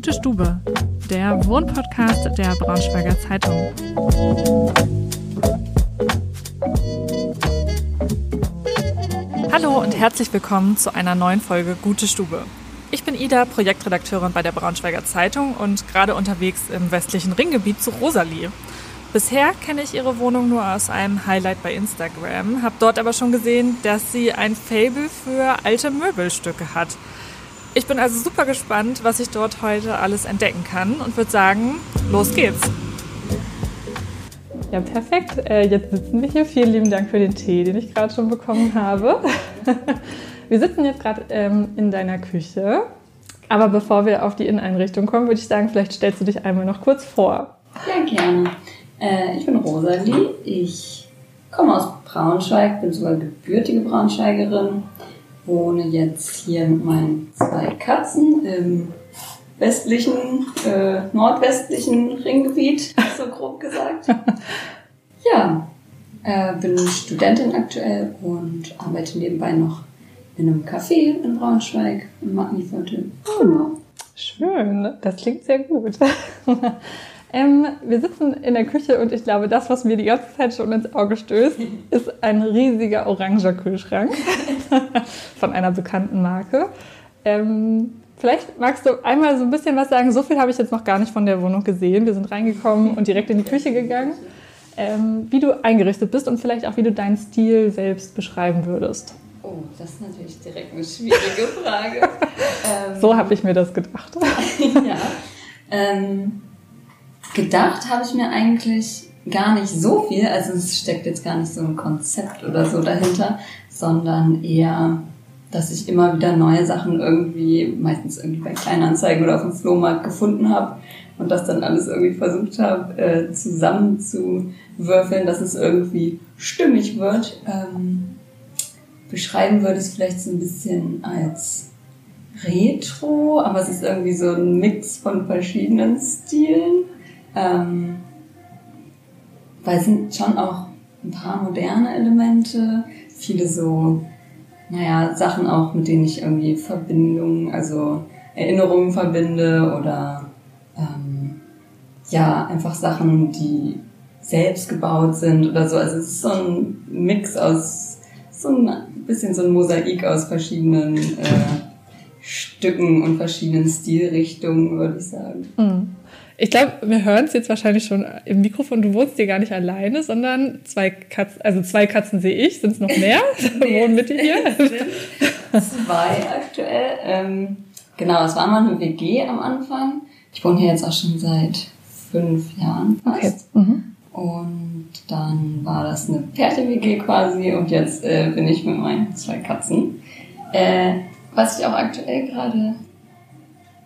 Gute Stube, der Wohnpodcast der Braunschweiger Zeitung. Hallo und herzlich willkommen zu einer neuen Folge Gute Stube. Ich bin Ida, Projektredakteurin bei der Braunschweiger Zeitung und gerade unterwegs im westlichen Ringgebiet zu Rosalie. Bisher kenne ich ihre Wohnung nur aus einem Highlight bei Instagram, habe dort aber schon gesehen, dass sie ein Fable für alte Möbelstücke hat. Ich bin also super gespannt, was ich dort heute alles entdecken kann und würde sagen, los geht's. Ja, perfekt. Äh, jetzt sitzen wir hier. Vielen lieben Dank für den Tee, den ich gerade schon bekommen habe. Wir sitzen jetzt gerade ähm, in deiner Küche. Aber bevor wir auf die Inneneinrichtung kommen, würde ich sagen, vielleicht stellst du dich einmal noch kurz vor. Ja, gerne. Äh, ich bin Rosalie. Ich komme aus Braunschweig, bin sogar gebürtige Braunschweigerin. Wohne jetzt hier mit meinen zwei Katzen im westlichen, äh, nordwestlichen Ringgebiet, so grob gesagt. ja, äh, bin Studentin aktuell und arbeite nebenbei noch in einem Café in Braunschweig, im Magnifote. Genau. Schön, das klingt sehr gut. ähm, wir sitzen in der Küche und ich glaube, das, was mir die ganze Zeit schon ins Auge stößt, ist ein riesiger oranger Kühlschrank von einer bekannten Marke. Ähm, vielleicht magst du einmal so ein bisschen was sagen. So viel habe ich jetzt noch gar nicht von der Wohnung gesehen. Wir sind reingekommen und direkt in die Küche gegangen. Ähm, wie du eingerichtet bist und vielleicht auch, wie du deinen Stil selbst beschreiben würdest. Oh, das ist natürlich direkt eine schwierige Frage. ähm, so habe ich mir das gedacht. ja. Gedacht habe ich mir eigentlich gar nicht so viel. Also es steckt jetzt gar nicht so ein Konzept oder so dahinter, sondern eher, dass ich immer wieder neue Sachen irgendwie, meistens irgendwie bei Kleinanzeigen oder auf dem Flohmarkt gefunden habe und das dann alles irgendwie versucht habe äh, zusammenzuwürfeln, dass es irgendwie stimmig wird. Ähm, beschreiben würde es vielleicht so ein bisschen als Retro, aber es ist irgendwie so ein Mix von verschiedenen Stilen. Ähm, weil es sind schon auch ein paar moderne Elemente, viele so, naja, Sachen auch, mit denen ich irgendwie Verbindungen, also Erinnerungen verbinde oder ähm, ja, einfach Sachen, die selbst gebaut sind oder so. Also es ist so ein Mix aus so ein bisschen so ein Mosaik aus verschiedenen äh, Stücken und verschiedenen Stilrichtungen, würde ich sagen. Mhm. Ich glaube, wir hören es jetzt wahrscheinlich schon im Mikrofon. Du wohnst hier gar nicht alleine, sondern zwei Katzen, also zwei Katzen sehe ich. Sind es noch mehr? nee, wohnen mit dir hier? zwei aktuell. Ähm, genau, es war mal eine WG am Anfang. Ich wohne hier jetzt auch schon seit fünf Jahren fast. Okay. Mhm. Und dann war das eine Pärchen-WG quasi und jetzt äh, bin ich mit meinen zwei Katzen. Äh, was ich auch aktuell gerade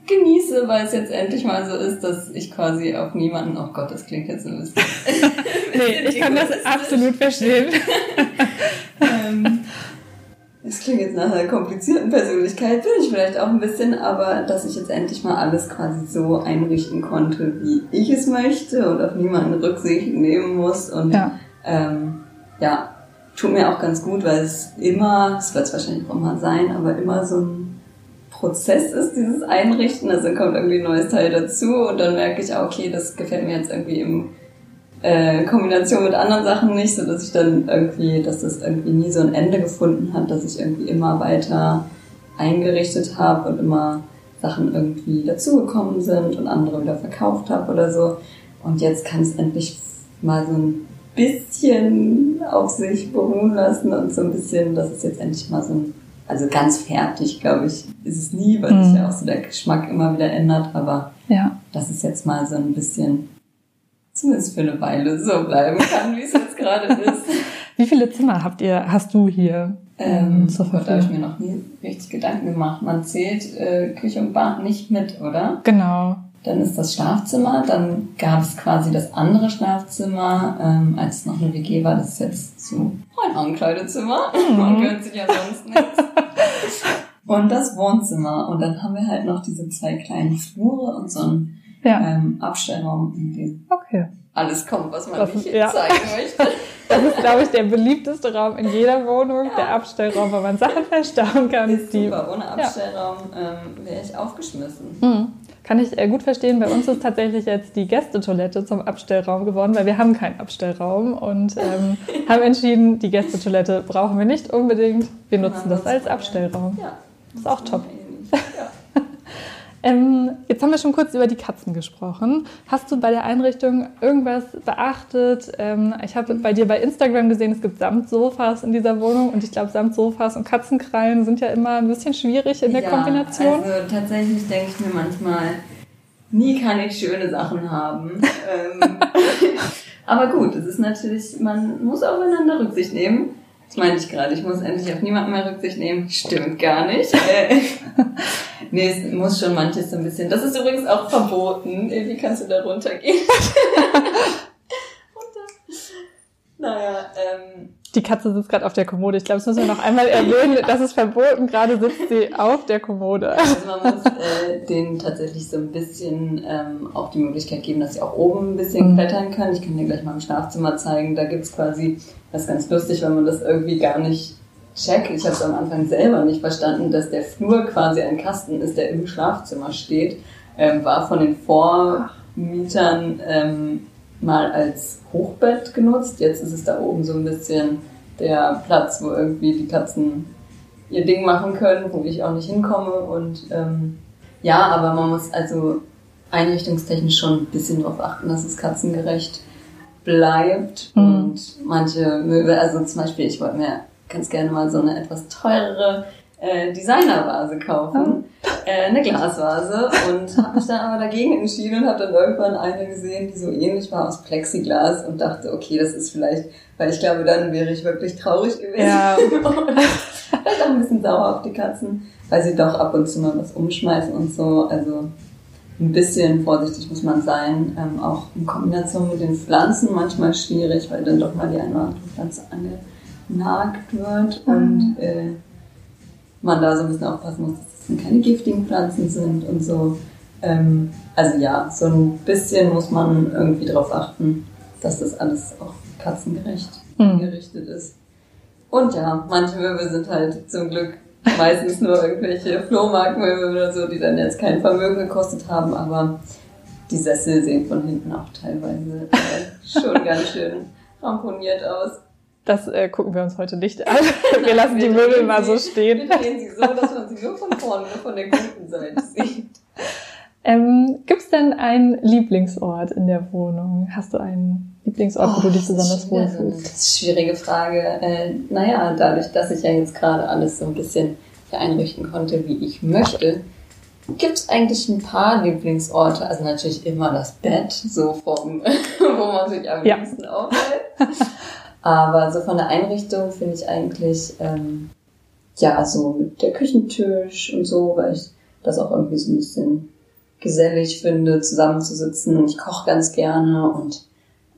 genieße, weil es jetzt endlich mal so ist, dass ich quasi auf niemanden, oh Gott, das klingt jetzt ein bisschen. nee, ich kann das absolut verstehen. ähm, es klingt jetzt nach einer komplizierten Persönlichkeit, bin ich vielleicht auch ein bisschen, aber dass ich jetzt endlich mal alles quasi so einrichten konnte, wie ich es möchte und auf niemanden Rücksicht nehmen muss. Und ja, ähm, ja tut mir auch ganz gut, weil es immer, es wird es wahrscheinlich auch mal sein, aber immer so ein Prozess ist, dieses Einrichten. Also kommt irgendwie ein neues Teil dazu und dann merke ich, auch, okay, das gefällt mir jetzt irgendwie im äh, Kombination mit anderen Sachen nicht, so dass ich dann irgendwie, dass das irgendwie nie so ein Ende gefunden hat, dass ich irgendwie immer weiter eingerichtet habe und immer Sachen irgendwie dazugekommen sind und andere wieder verkauft habe oder so. Und jetzt kann es endlich mal so ein bisschen auf sich beruhen lassen und so ein bisschen, dass es jetzt endlich mal so ein, also ganz fertig, glaube ich, ist es nie, weil mhm. sich ja auch so der Geschmack immer wieder ändert, aber ja. das ist jetzt mal so ein bisschen zumindest für eine Weile so bleiben kann, wie es jetzt gerade ist. Wie viele Zimmer habt ihr, hast du hier? Ähm, ähm zur Verfügung? Da habe ich mir noch nie richtig Gedanken gemacht. Man zählt äh, Küche und Bad nicht mit, oder? Genau. Dann ist das Schlafzimmer, dann gab es quasi das andere Schlafzimmer, ähm, als es noch eine WG war, das ist jetzt so ein Ankleidezimmer. Mhm. Man gehört sich ja sonst nichts. Und das Wohnzimmer. Und dann haben wir halt noch diese zwei kleinen Flure und so ein ja. ähm, Abstellraum, in dem okay. alles kommt, was man das, nicht ja. zeigen möchte. Das ist, glaube ich, der beliebteste Raum in jeder Wohnung, ja. der Abstellraum, wo man Sachen verstauen kann. Ist die, super. Ohne Abstellraum ähm, wäre ich aufgeschmissen. Mhm. Kann ich äh, gut verstehen. Bei uns ist tatsächlich jetzt die Gästetoilette zum Abstellraum geworden, weil wir haben keinen Abstellraum und ähm, haben entschieden, die Gästetoilette brauchen wir nicht unbedingt. Wir nutzen das als Abstellraum. Ja. Das ist auch top. Ja. Ähm, jetzt haben wir schon kurz über die Katzen gesprochen. Hast du bei der Einrichtung irgendwas beachtet? Ähm, ich habe bei dir bei Instagram gesehen, es gibt Samtsofas in dieser Wohnung und ich glaube, Samtsofas und Katzenkrallen sind ja immer ein bisschen schwierig in der ja, Kombination. Also tatsächlich denke ich mir manchmal, nie kann ich schöne Sachen haben. Ähm, aber gut, es ist natürlich, man muss aufeinander Rücksicht nehmen. Das meine ich gerade, ich muss endlich auf niemanden mehr Rücksicht nehmen. Stimmt gar nicht. Äh, nee, es muss schon manches so ein bisschen. Das ist übrigens auch verboten. Wie kannst du da runtergehen? Runter. Naja, ähm, die Katze sitzt gerade auf der Kommode. Ich glaube, das müssen wir noch einmal erwähnen. Das ist verboten. Gerade sitzt sie auf der Kommode. Also man muss äh, denen tatsächlich so ein bisschen ähm, auch die Möglichkeit geben, dass sie auch oben ein bisschen mhm. klettern können. Ich kann dir gleich mal im Schlafzimmer zeigen. Da gibt's quasi, das ist ganz lustig, wenn man das irgendwie gar nicht checkt. Ich habe es am Anfang selber nicht verstanden, dass der Flur quasi ein Kasten ist, der im Schlafzimmer steht. Ähm, war von den Vormietern ähm, mal als Hochbett genutzt. Jetzt ist es da oben so ein bisschen der Platz, wo irgendwie die Katzen ihr Ding machen können, wo ich auch nicht hinkomme. Und ähm, ja, aber man muss also einrichtungstechnisch schon ein bisschen darauf achten, dass es katzengerecht bleibt. Mhm. Und manche Möbel, also zum Beispiel, ich wollte mir ganz gerne mal so eine etwas teurere äh, Designervase kaufen, äh, eine Glasvase und habe mich dann aber dagegen entschieden und habe dann irgendwann eine gesehen, die so ähnlich war aus Plexiglas und dachte, okay, das ist vielleicht, weil ich glaube, dann wäre ich wirklich traurig gewesen. Ja. vielleicht auch ein bisschen sauer auf die Katzen, weil sie doch ab und zu mal was umschmeißen und so. Also ein bisschen vorsichtig muss man sein, ähm, auch in Kombination mit den Pflanzen manchmal schwierig, weil dann doch mal die eine oder andere Pflanze angenagt wird mhm. und äh, man da so ein bisschen aufpassen muss, dass es keine giftigen Pflanzen sind und so. Ähm, also ja, so ein bisschen muss man irgendwie darauf achten, dass das alles auch katzengerecht mhm. gerichtet ist. Und ja, manche Möbel sind halt zum Glück meistens nur irgendwelche Flohmarktmöbel oder so, die dann jetzt kein Vermögen gekostet haben, aber die Sessel sehen von hinten auch teilweise äh, schon ganz schön ramponiert aus. Das äh, gucken wir uns heute nicht an. Wir lassen die Möbel mal so stehen. Wir drehen sie so, dass man sie nur von vorne, nur von der guten Seite sieht. Ähm, Gibt es denn einen Lieblingsort in der Wohnung? Hast du einen Lieblingsort, oh, wo du dich besonders wohlfühlst? Das ist eine schwierige Frage. Äh, naja, dadurch, dass ich ja jetzt gerade alles so ein bisschen einrichten konnte, wie ich möchte, gibt es eigentlich ein paar Lieblingsorte. Also natürlich immer das Bett, so vom, wo man sich am ja. liebsten aufhält. Aber so von der Einrichtung finde ich eigentlich, ähm, ja, so mit der Küchentisch und so, weil ich das auch irgendwie so ein bisschen gesellig finde, zusammenzusitzen. Ich koche ganz gerne und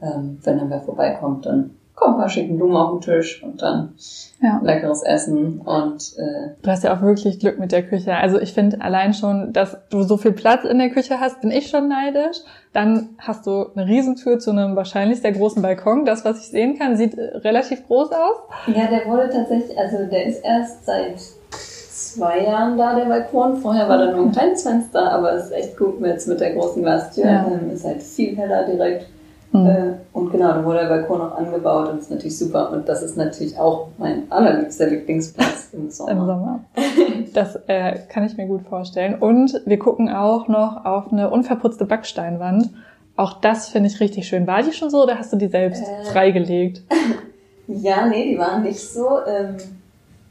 ähm, wenn dann wer vorbeikommt, dann kommen ein paar schicke Blumen auf den Tisch und dann ja. leckeres Essen und äh, du hast ja auch wirklich Glück mit der Küche. Also ich finde allein schon, dass du so viel Platz in der Küche hast, bin ich schon neidisch. Dann hast du eine Riesentür zu einem wahrscheinlich sehr großen Balkon. Das, was ich sehen kann, sieht äh, relativ groß aus. Ja, der wurde tatsächlich, also der ist erst seit zwei Jahren da, der Balkon. Vorher war da nur ein kleines Fenster, aber es ist echt gut jetzt mit der großen Glastür. Ja. Ist halt viel heller direkt Mhm. Äh, und genau, dann wurde der Balkon auch angebaut und das ist natürlich super. Und das ist natürlich auch mein allerliebster Lieblingsplatz im Sommer. Im Sommer. Das äh, kann ich mir gut vorstellen. Und wir gucken auch noch auf eine unverputzte Backsteinwand. Auch das finde ich richtig schön. War die schon so oder hast du die selbst äh, freigelegt? ja, nee, die waren nicht so. Ähm,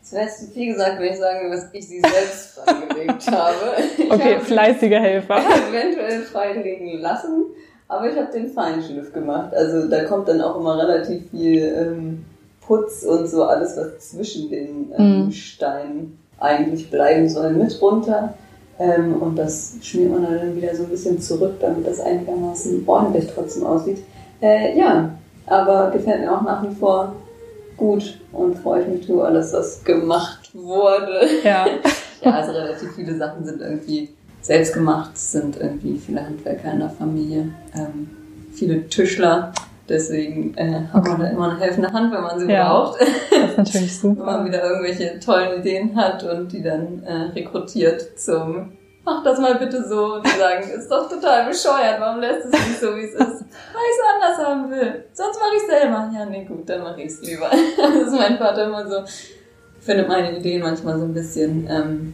es wäre jetzt zu viel gesagt, wenn ich sage, dass ich sie selbst freigelegt habe. Okay, fleißiger Helfer. Eventuell freilegen lassen. Aber ich habe den Feinschliff gemacht. Also da kommt dann auch immer relativ viel ähm, Putz und so alles, was zwischen den ähm, mm. Steinen eigentlich bleiben soll, mit runter. Ähm, und das schmiert man dann wieder so ein bisschen zurück, damit das einigermaßen ordentlich trotzdem aussieht. Äh, ja, aber gefällt mir auch nach wie vor gut und freue ich mich drüber, dass das gemacht wurde. Ja. ja, also relativ viele Sachen sind irgendwie selbst gemacht, sind irgendwie viele Handwerker in der Familie, ähm, viele Tischler. Deswegen äh, hat man da immer eine helfende Hand, wenn man sie ja, braucht. Das ist natürlich super. wenn man wieder irgendwelche tollen Ideen hat und die dann äh, rekrutiert zum mach das mal bitte so. Und die sagen, ist doch total bescheuert, warum lässt es nicht so, wie es ist? Weil ich es anders haben will. Sonst mache ich es selber. Ja, nee, gut, dann mache ich es lieber. Das ist mein Vater immer so, findet meine Ideen manchmal so ein bisschen ähm,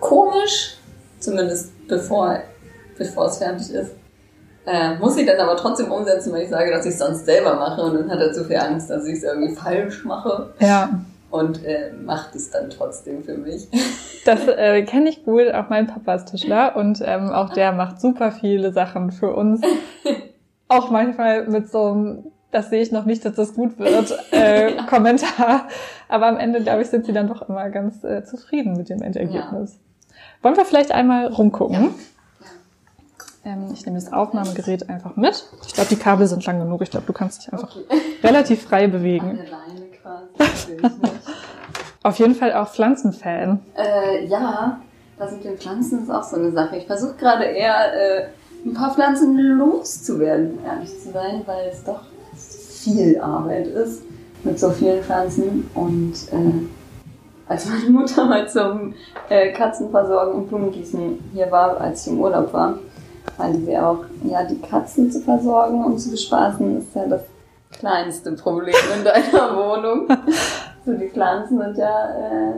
komisch, zumindest bevor, bevor es fertig ist. Äh, muss ich dann aber trotzdem umsetzen, weil ich sage, dass ich es sonst selber mache und dann hat er zu viel Angst, dass ich es irgendwie falsch mache. Ja. Und äh, macht es dann trotzdem für mich. Das äh, kenne ich gut. Auch mein Papa ist Tischler und ähm, auch der macht super viele Sachen für uns. Auch manchmal mit so einem, das sehe ich noch nicht, dass das gut wird, äh, Kommentar. Aber am Ende, glaube ich, sind sie dann doch immer ganz äh, zufrieden mit dem Endergebnis. Wollen wir vielleicht einmal rumgucken? Ähm, ich nehme das Aufnahmegerät einfach mit. Ich glaube, die Kabel sind lang genug. Ich glaube, du kannst dich einfach Okay. relativ frei bewegen. Auf jeden Fall auch Pflanzenfan. Äh, ja, das mit den Pflanzen ist auch so eine Sache. Ich versuche gerade eher äh, ein paar Pflanzen loszuwerden, ehrlich zu sein, weil es doch viel Arbeit ist mit so vielen Pflanzen. Und äh, als meine Mutter mal zum äh, Katzenversorgen und Blumengießen hier war, als ich im Urlaub war, meinte sie auch, ja, die Katzen zu versorgen und zu bespaßen ist ja das kleinste Problem in deiner Wohnung. So, die Pflanzen sind ja äh,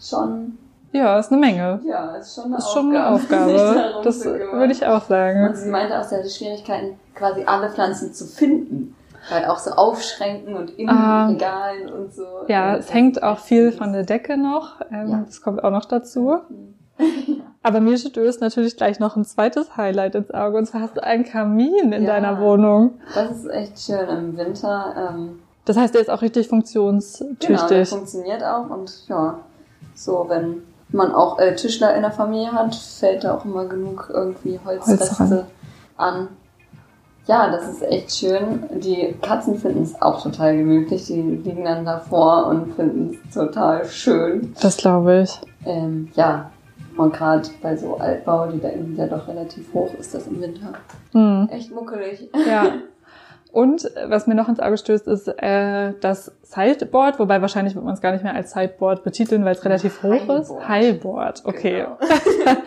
schon Ja, ist eine Menge. ja, ist schon eine Ist schon eine Aufgabe. Aufgabe. Das würde ich auch Und sagen. sie meinte auch, sie hatte Schwierigkeiten, quasi alle Pflanzen zu finden. Weil auch so aufschränken und in Ah. Regalen und so. Ja, es hängt auch viel von der Decke noch. Ähm, Ja. Das kommt auch noch dazu. Aber mir stößt natürlich gleich noch ein zweites Highlight ins Auge. Und zwar hast du einen Kamin in Ja. deiner Wohnung. Das ist echt schön im Winter. Ähm, Das heißt, der ist auch richtig genau, der funktionstüchtig. funktioniert auch. Und ja, so wenn man auch äh, Tischler in der Familie hat, fällt da auch immer genug irgendwie Holzreste Holz an. Ja, das ist echt schön. Die Katzen finden es auch total gemütlich. Die liegen dann davor und finden es total schön. das glaube ich. Ähm, ja, und gerade bei so Altbau, die Decken sind ja doch relativ hoch, ist das im Winter Hm. echt muckelig. Ja. Und äh, was mir noch ins Auge stößt, ist äh, das Sideboard, wobei wahrscheinlich wird man es gar nicht mehr als Sideboard betiteln, weil es relativ hoch ist. Highboard. Highboard, okay. Genau.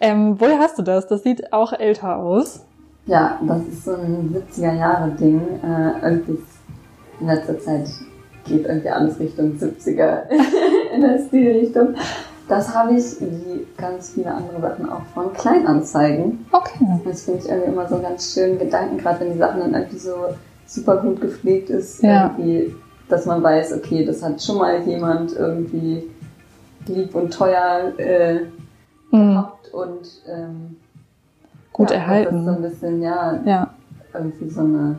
Ähm, woher hast du das? Das sieht auch älter aus. Ja, das ist so ein 70er-Jahre-Ding. Äh, irgendwie in letzter Zeit geht irgendwie alles Richtung 70er in der Stilrichtung. Das habe ich, wie ganz viele andere Sachen, auch von Kleinanzeigen. Okay. Das finde ich irgendwie immer so einen ganz schönen Gedanken, gerade wenn die Sachen dann irgendwie so super gut gepflegt ist, Ja. irgendwie, dass man weiß, okay, das hat schon mal jemand irgendwie lieb und teuer äh, Hm. gehabt und ähm, Gut ja, erhalten. Das so ein bisschen, ja, Ja. irgendwie so eine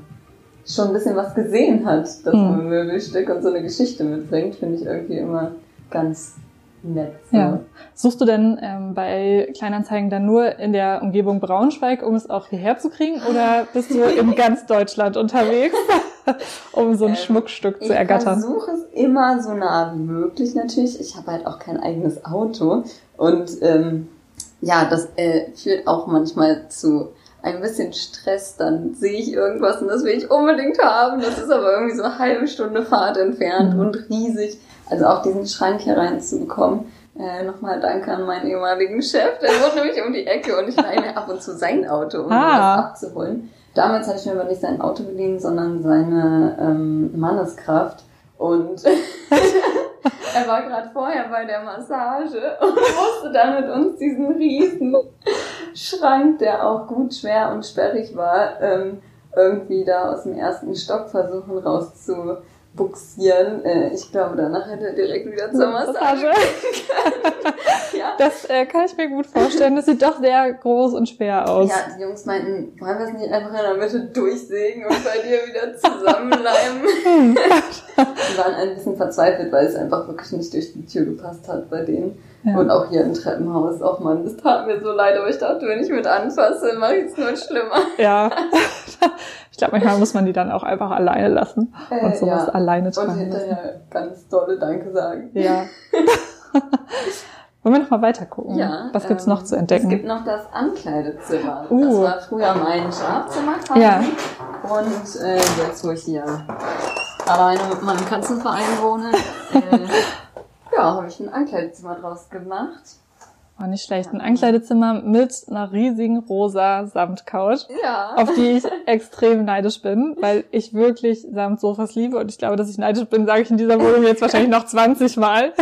schon ein bisschen was gesehen hat, dass Hm. man ein Möbelstück und so eine Geschichte mitbringt, finde ich irgendwie immer ganz nett. So. Ja. Suchst du denn ähm, bei Kleinanzeigen dann nur in der Umgebung Braunschweig, um es auch hierher zu kriegen? Oder bist du in ganz Deutschland unterwegs, um so ein Ähm, Schmuckstück Ich zu ergattern? versuche es immer so nah wie möglich natürlich. Ich habe halt auch kein eigenes Auto und ähm, ja, das äh, führt auch manchmal zu ein bisschen Stress. Dann sehe ich irgendwas und das will ich unbedingt haben. Das ist aber irgendwie so eine halbe Stunde Fahrt entfernt Mhm. und riesig. Also auch diesen Schrank hier reinzubekommen. Äh, Nochmal danke an meinen ehemaligen Chef. Der wohnt nämlich um die Ecke und ich leihe mir ab und zu sein Auto, um Ah. was abzuholen. Damals hatte ich mir aber nicht sein Auto geliehen, sondern seine ähm, Manneskraft. Und er war gerade vorher bei der Massage und musste dann mit uns diesen riesen Schrank, der auch gut schwer und sperrig war, ähm, irgendwie da aus dem ersten Stock versuchen rauszubuxieren. Äh, ich glaube, danach hätte er direkt wieder zur Massage. Ja. Das äh, kann ich mir gut vorstellen. Das sieht doch sehr groß und schwer aus. Ja, die Jungs meinten, wollen wir es nicht einfach in der Mitte durchsägen und bei dir wieder zusammenleimen? Hm. Die waren ein bisschen verzweifelt, weil es einfach wirklich nicht durch die Tür gepasst hat bei denen. Ja. Und auch hier im Treppenhaus. Och man, das tat mir so leid, aber ich dachte, wenn ich mit anfasse, mache ich es nur schlimmer. Ja. Ich glaube, manchmal muss man die dann auch einfach alleine lassen und Äh, sowas ja. alleine Und tragen lassen. hinterher ganz dolle Danke sagen. Ja. Wollen wir noch mal weiter gucken? Ja. Was gibt's ähm, noch zu entdecken? Es gibt noch das Ankleidezimmer. Uh. Das war früher mein Schlafzimmer. Ja. Und äh, jetzt, wo ich hier alleine mit meinem Katzenverein wohne, äh, ja, habe ich ein Ankleidezimmer draus gemacht. War nicht schlecht. Ein Ankleidezimmer mit einer riesigen rosa Samtcouch, Ja. auf die ich extrem neidisch bin, weil ich wirklich Samtsofas liebe und ich glaube, dass ich neidisch bin, sage ich in dieser Wohnung jetzt wahrscheinlich noch 20 Mal.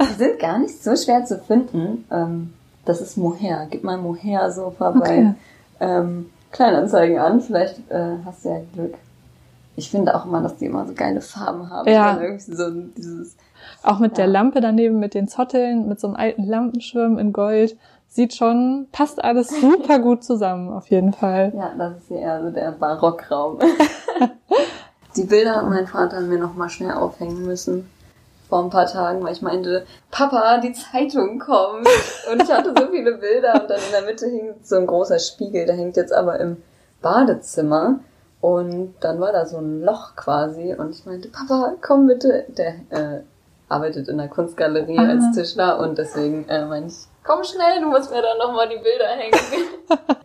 Die sind gar nicht so schwer zu finden. Ähm, das ist Mohair. Gib mal Mohair-Sofa Okay. bei ähm, Kleinanzeigen an. Vielleicht äh, hast du ja Glück. Ich finde auch immer, dass die immer so geile Farben haben. Ja. Dann irgendwie so dieses Auch mit der Ja. Lampe daneben, mit den Zotteln, mit so einem alten Lampenschirm in Gold. Sieht schon, passt alles super gut zusammen, auf jeden Fall. Ja, das ist eher so der Barockraum. die Bilder hat mein Vater mir noch mal schnell aufhängen müssen. Vor ein paar Tagen, weil ich meinte, Papa, die Zeitung kommt. Und ich hatte so viele Bilder und dann in der Mitte hing so ein großer Spiegel, der hängt jetzt aber im Badezimmer. Und dann war da so ein Loch quasi und ich meinte, Papa, komm bitte. Der äh, arbeitet in der Kunstgalerie Ah. als Tischler und deswegen äh, meinte ich, komm schnell, du musst mir dann nochmal die Bilder hängen.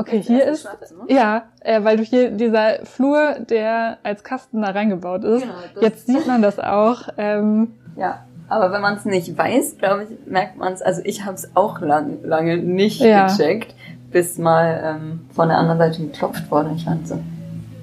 Okay, hier ist, ja, äh, weil du hier dieser Flur, der als Kasten da reingebaut ist, Genau, jetzt sieht man das auch. Ähm, Ja, aber wenn man es nicht weiß, glaube ich, merkt man es. Also ich habe es auch lang, lange nicht Ja. gecheckt, bis mal ähm, von der anderen Seite geklopft wurde. Ich fand so,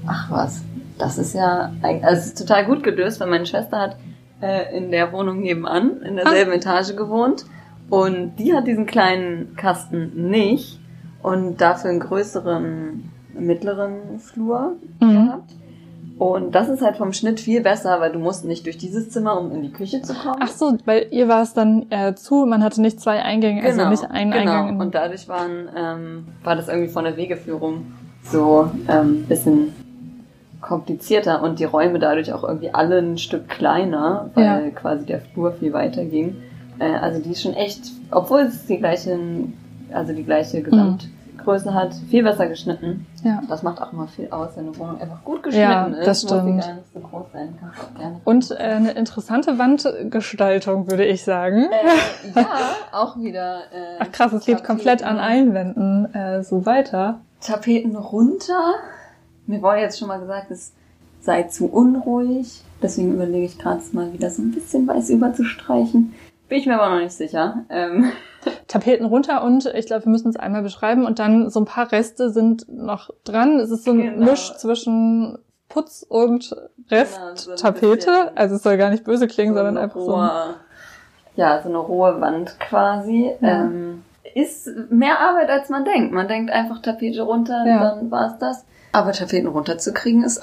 ach was, das ist ja, also es ist total gut gelöst, weil meine Schwester hat äh, in der Wohnung nebenan, in derselben Etage gewohnt. Und die hat diesen kleinen Kasten nicht und dafür einen größeren, mittleren Flur Mhm. gehabt. Und das ist halt vom Schnitt viel besser, weil du musst nicht durch dieses Zimmer, um in die Küche zu kommen. ach so, weil ihr war es dann äh, zu, man hatte nicht zwei Eingänge, also nicht einen genau. Eingang. in- Und dadurch waren, ähm, war das irgendwie von der Wegeführung so ähm, bisschen komplizierter und die Räume dadurch auch irgendwie alle ein Stück kleiner, weil Ja. quasi der Flur viel weiter ging. Äh, also die ist schon echt, obwohl es die gleichen, also die gleiche Gesamtgröße hat, viel besser geschnitten. ja. Das macht auch immer viel aus, wenn eine Wohnung einfach gut geschnitten Ja, ist. das Muss die stimmt. gar nicht so groß sein. Kannst du auch gerne. Und äh, eine interessante Wandgestaltung, würde ich sagen. Äh, ja, auch wieder. Äh, Ach krass, es geht komplett an allen Wänden äh, so weiter. Tapeten runter. Mir wurde jetzt schon mal gesagt, es sei zu unruhig. Deswegen überlege ich gerade mal wieder so ein bisschen weiß überzustreichen. Bin ich mir aber noch nicht sicher. Ähm, Tapeten runter und ich glaube, wir müssen es einmal beschreiben und dann so ein paar Reste sind noch dran. Es ist so ein Genau. Misch zwischen Putz und Rest Genau, so Tapete. Also es soll gar nicht böse klingen, so sondern einfach so. ein- rohe, ja, so eine rohe Wand quasi. Ja. Ähm, ist mehr Arbeit, als man denkt. Man denkt einfach Tapete runter, Ja. dann war's das. Aber Tapeten runterzukriegen ist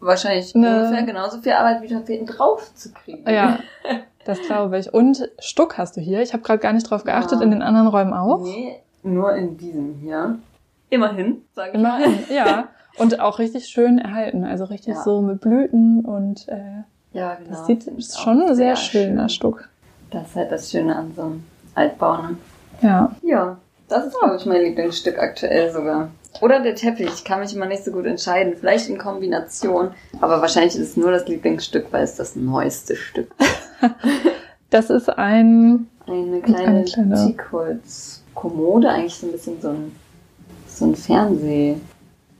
wahrscheinlich Ne. ungefähr genauso viel Arbeit wie Tapeten drauf zu kriegen. Ja, das glaube ich. Und Stuck hast du hier. Ich habe gerade gar nicht drauf geachtet, Ja. in den anderen Räumen auch. Nee, nur in diesem hier. Immerhin, sage ich Immerhin, mal. ja. Und auch richtig schön erhalten. Also richtig Ja. so mit Blüten und äh, Ja, genau. das sieht auch schon sehr, schöner Stuck. Das ist halt das Schöne an so einem Altbau, ne? Ja. Ja, das ist, glaube ich, mein Lieblingsstück aktuell sogar. Oder der Teppich, ich kann mich immer nicht so gut entscheiden. Vielleicht in Kombination, aber wahrscheinlich ist es nur das Lieblingsstück, weil es das neueste Stück Das ist ein, Eine kleine, Eine kleine- Teakholz-Kommode, eigentlich so ein bisschen so ein, so ein Fernseh.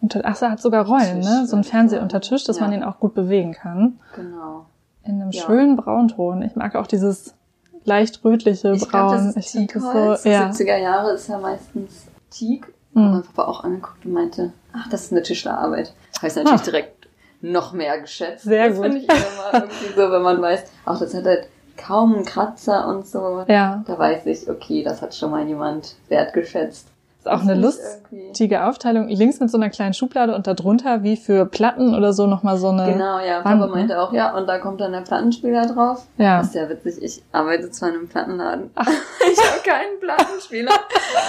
unter, ach, so, hat sogar Rollen, Tisch, ne? So ein würde ich Fernsehuntertisch, dass sagen. man Ja. den auch gut bewegen kann. Genau. In einem Ja. schönen Braunton. Ich mag auch dieses leicht rötliche Ich Braun. das ist find Teakholz. so, ja. 70er Jahre ist ja meistens Teak. Mhm. Mein Papa auch angeguckt und meinte, ach, das ist eine Tischlerarbeit. Habe ich natürlich Ah. direkt noch mehr geschätzt. Sehr das gut. finde ich immer irgendwie so, wenn man weiß, auch das hat halt kaum einen Kratzer und so. Ja, Da weiß ich, okay, das hat schon mal jemand wertgeschätzt. Ist auch Das eine irgendwie- lustige Aufteilung. Links mit so einer kleinen Schublade und darunter wie für Platten oder so nochmal so eine. Genau, ja. Wand, Papa ne? meinte auch, ja, und da kommt dann der Plattenspieler drauf. Ja. Das ist ja witzig. Ich arbeite zwar in einem Plattenladen. Ich habe keinen Plattenspieler,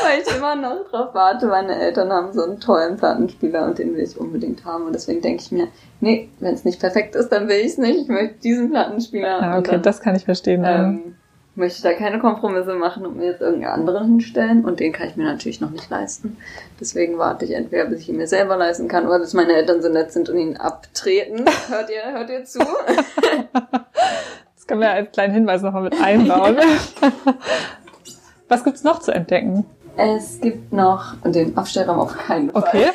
weil ich immer noch drauf warte. Meine Eltern haben so einen tollen Plattenspieler und den will ich unbedingt haben. Und deswegen denke ich mir, nee, wenn es nicht perfekt ist, dann will ich es nicht. Ich möchte diesen Plattenspieler. Und okay, das kann ich verstehen. ähm, möchte ich da keine Kompromisse machen und mir jetzt irgendeinen anderen hinstellen. Und den kann ich mir natürlich noch nicht leisten. Deswegen warte ich entweder, bis ich ihn mir selber leisten kann oder bis meine Eltern so nett sind und ihn abtreten. Hört ihr, hört ihr zu? Das können wir als kleinen Hinweis nochmal mit einbauen. Was gibt's noch zu entdecken? Es gibt noch den Abstellraum auf keinen Fall. Okay.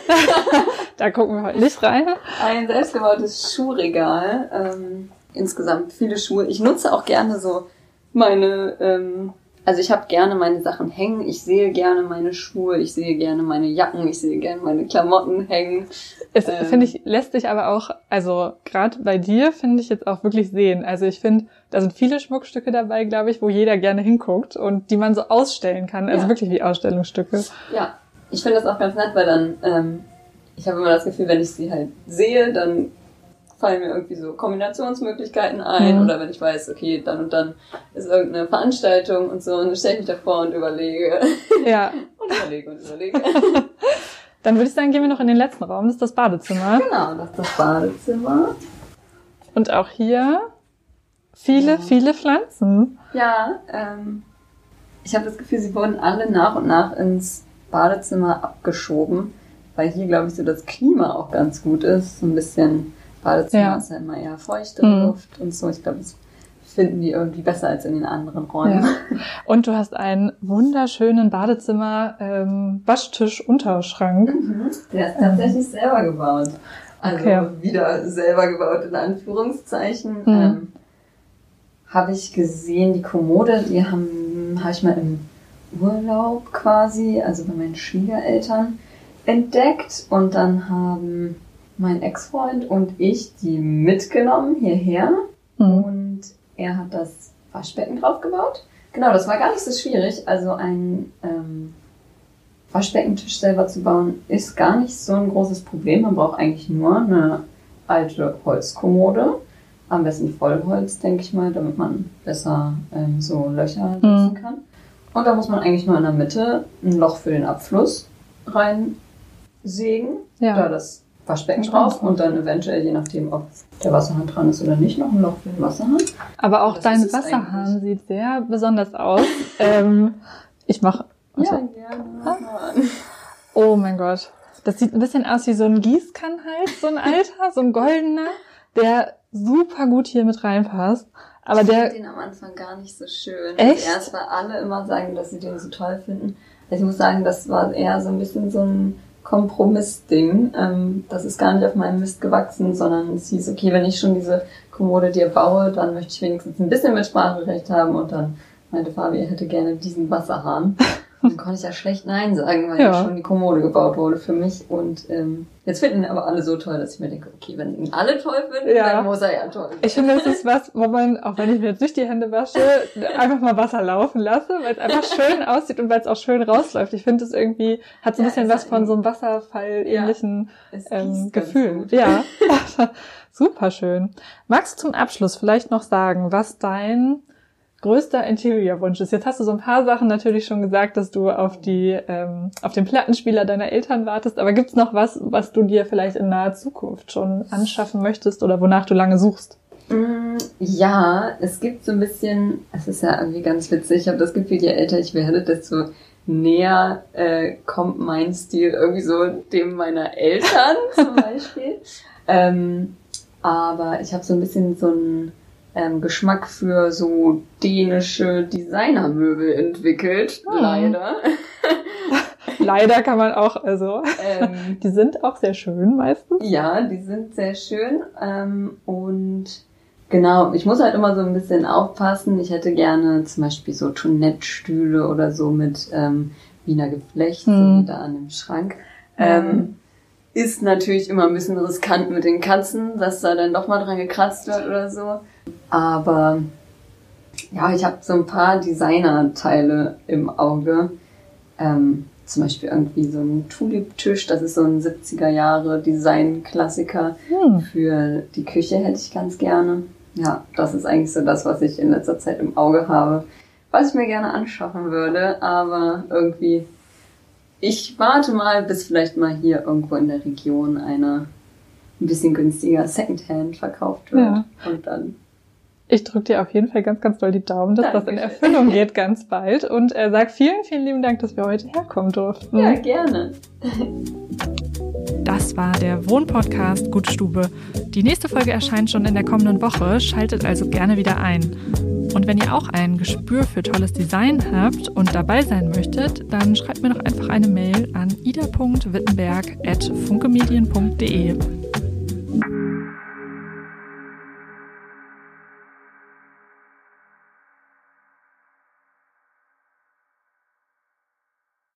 da gucken wir heute nicht rein. Ein selbstgebautes Schuhregal. Ähm, insgesamt viele Schuhe. Ich nutze auch gerne so meine, ähm, also ich habe gerne meine Sachen hängen, ich sehe gerne meine Schuhe, ich sehe gerne meine Jacken, ich sehe gerne meine Klamotten hängen. Es ähm, finde ich lässt sich aber auch, also gerade bei dir finde ich jetzt auch wirklich sehen. Also ich finde, da sind viele Schmuckstücke dabei, glaube ich, wo jeder gerne hinguckt und die man so ausstellen kann, also ja. wirklich wie Ausstellungsstücke. Ja, ich finde das auch ganz nett, weil dann ähm, ich habe immer das Gefühl, wenn ich sie halt sehe, dann fallen mir irgendwie so Kombinationsmöglichkeiten ein mhm. oder wenn ich weiß, okay, dann und dann ist irgendeine Veranstaltung und so und dann stelle ich mich davor und überlege. Ja. und überlege und überlege. dann würde ich sagen, gehen wir noch in den letzten Raum, das ist das Badezimmer. Genau, das ist das Badezimmer. Und auch hier viele, ja. viele Pflanzen. Ja, ähm, ich habe das Gefühl, sie wurden alle nach und nach ins Badezimmer abgeschoben, weil hier, glaube ich, so das Klima auch ganz gut ist. So ein bisschen Badezimmer ja. ist ja immer eher feuchte mhm. Luft und so. Ich glaube, das finden die irgendwie besser als in den anderen Räumen. Ja. Und du hast einen wunderschönen Badezimmer ähm, Waschtisch-Unterschrank. Mhm. Der ist tatsächlich ähm. selber gebaut. Also okay. wieder selber gebaut in Anführungszeichen. Mhm. Ähm, habe ich gesehen, die Kommode, die haben habe ich mal im Urlaub quasi, also bei meinen Schwiegereltern entdeckt und dann haben mein Ex-Freund und ich die mitgenommen hierher mhm. und er hat das Waschbecken draufgebaut. Genau, das war gar nicht so schwierig. Also ein ähm, Waschbeckentisch selber zu bauen ist gar nicht so ein großes Problem. Man braucht eigentlich nur eine alte Holzkommode. Am besten Vollholz, denke ich mal, damit man besser ähm, so Löcher setzen mhm. kann. Und da muss man eigentlich nur in der Mitte ein Loch für den Abfluss reinsägen. Ja. Da das Waschbecken drauf und dann eventuell, je nachdem, ob der Wasserhahn dran ist oder nicht, noch ein Loch für den Wasserhahn. Aber auch dein Wasserhahn sieht sehr besonders aus. ähm, ich mache. Ja, gerne. Oh mein Gott. Das sieht ein bisschen aus wie so ein Gießkannenhals, so ein alter, so ein goldener, der super gut hier mit reinpasst. Aber ich der. Ich den am Anfang gar nicht so schön. Echt? Erst weil alle immer sagen, dass sie den so toll finden. Ich muss sagen, das war eher so ein bisschen so ein Kompromissding. Ähm, das ist gar nicht auf meinem Mist gewachsen, sondern es hieß, okay, wenn ich schon diese Kommode dir baue, dann möchte ich wenigstens ein bisschen Mitspracherecht haben und dann meinte Fabi, er hätte gerne diesen Wasserhahn. Dann konnte ich ja schlecht Nein sagen, weil ja. schon die Kommode gebaut wurde für mich. Und ähm, jetzt finden aber alle so toll, dass ich mir denke, okay, wenn ihn alle toll finden, ja. dann muss er ja toll Ich finde, das ist was, wo man, auch wenn ich mir jetzt nicht die Hände wasche, einfach mal Wasser laufen lasse, weil es einfach schön aussieht und weil es auch schön rausläuft. Ich finde es irgendwie, hat so ein ja, bisschen was von so einem Wasserfall-ähnlichen ähm, Gefühl. Ja, super schön. Magst du zum Abschluss vielleicht noch sagen, was dein größter Interior-Wunsch ist? Jetzt hast du so ein paar Sachen natürlich schon gesagt, dass du auf die ähm, auf den Plattenspieler deiner Eltern wartest, aber gibt's noch was, was du dir vielleicht in naher Zukunft schon anschaffen möchtest oder wonach du lange suchst? Mm, ja, es gibt so ein bisschen, es ist ja irgendwie ganz witzig, ich habe das Gefühl, je älter ich werde, desto näher äh, kommt mein Stil irgendwie so dem meiner Eltern zum Beispiel. ähm, aber ich habe so ein bisschen so ein ähm, Geschmack für so dänische Designermöbel entwickelt, hm. leider. leider kann man auch, also ähm, die sind auch sehr schön meistens. Ja, die sind sehr schön ähm, und genau, ich muss halt immer so ein bisschen aufpassen. Ich hätte gerne zum Beispiel so Toilettstühle oder so mit ähm, Wiener Geflecht, hm. so wie da an dem Schrank. Ähm, ist natürlich immer ein bisschen riskant mit den Katzen, dass da dann doch mal dran gekratzt wird oder so. Aber ja, ich habe so ein paar Designer-Teile im Auge. Ähm, zum Beispiel irgendwie so ein Tulip-Tisch, das ist so ein 70er Jahre Design-Klassiker. Hm. Für die Küche hätte ich ganz gerne. Ja, das ist eigentlich so das, was ich in letzter Zeit im Auge habe. Was ich mir gerne anschaffen würde, aber irgendwie, ich warte mal, bis vielleicht mal hier irgendwo in der Region eine ein bisschen günstiger Secondhand verkauft wird. Ja. Und dann ich drücke dir auf jeden Fall ganz, ganz doll die Daumen, dass Dankeschön. das in Erfüllung geht ganz bald. Und äh, sag vielen, vielen lieben Dank, dass wir heute herkommen durften. Ja, gerne. Das war der Wohnpodcast Gute Stube. Die nächste Folge erscheint schon in der kommenden Woche. Schaltet also gerne wieder ein. Und wenn ihr auch ein Gespür für tolles Design habt und dabei sein möchtet, dann schreibt mir doch einfach eine Mail an ida.wittenberg.funkemedien.de.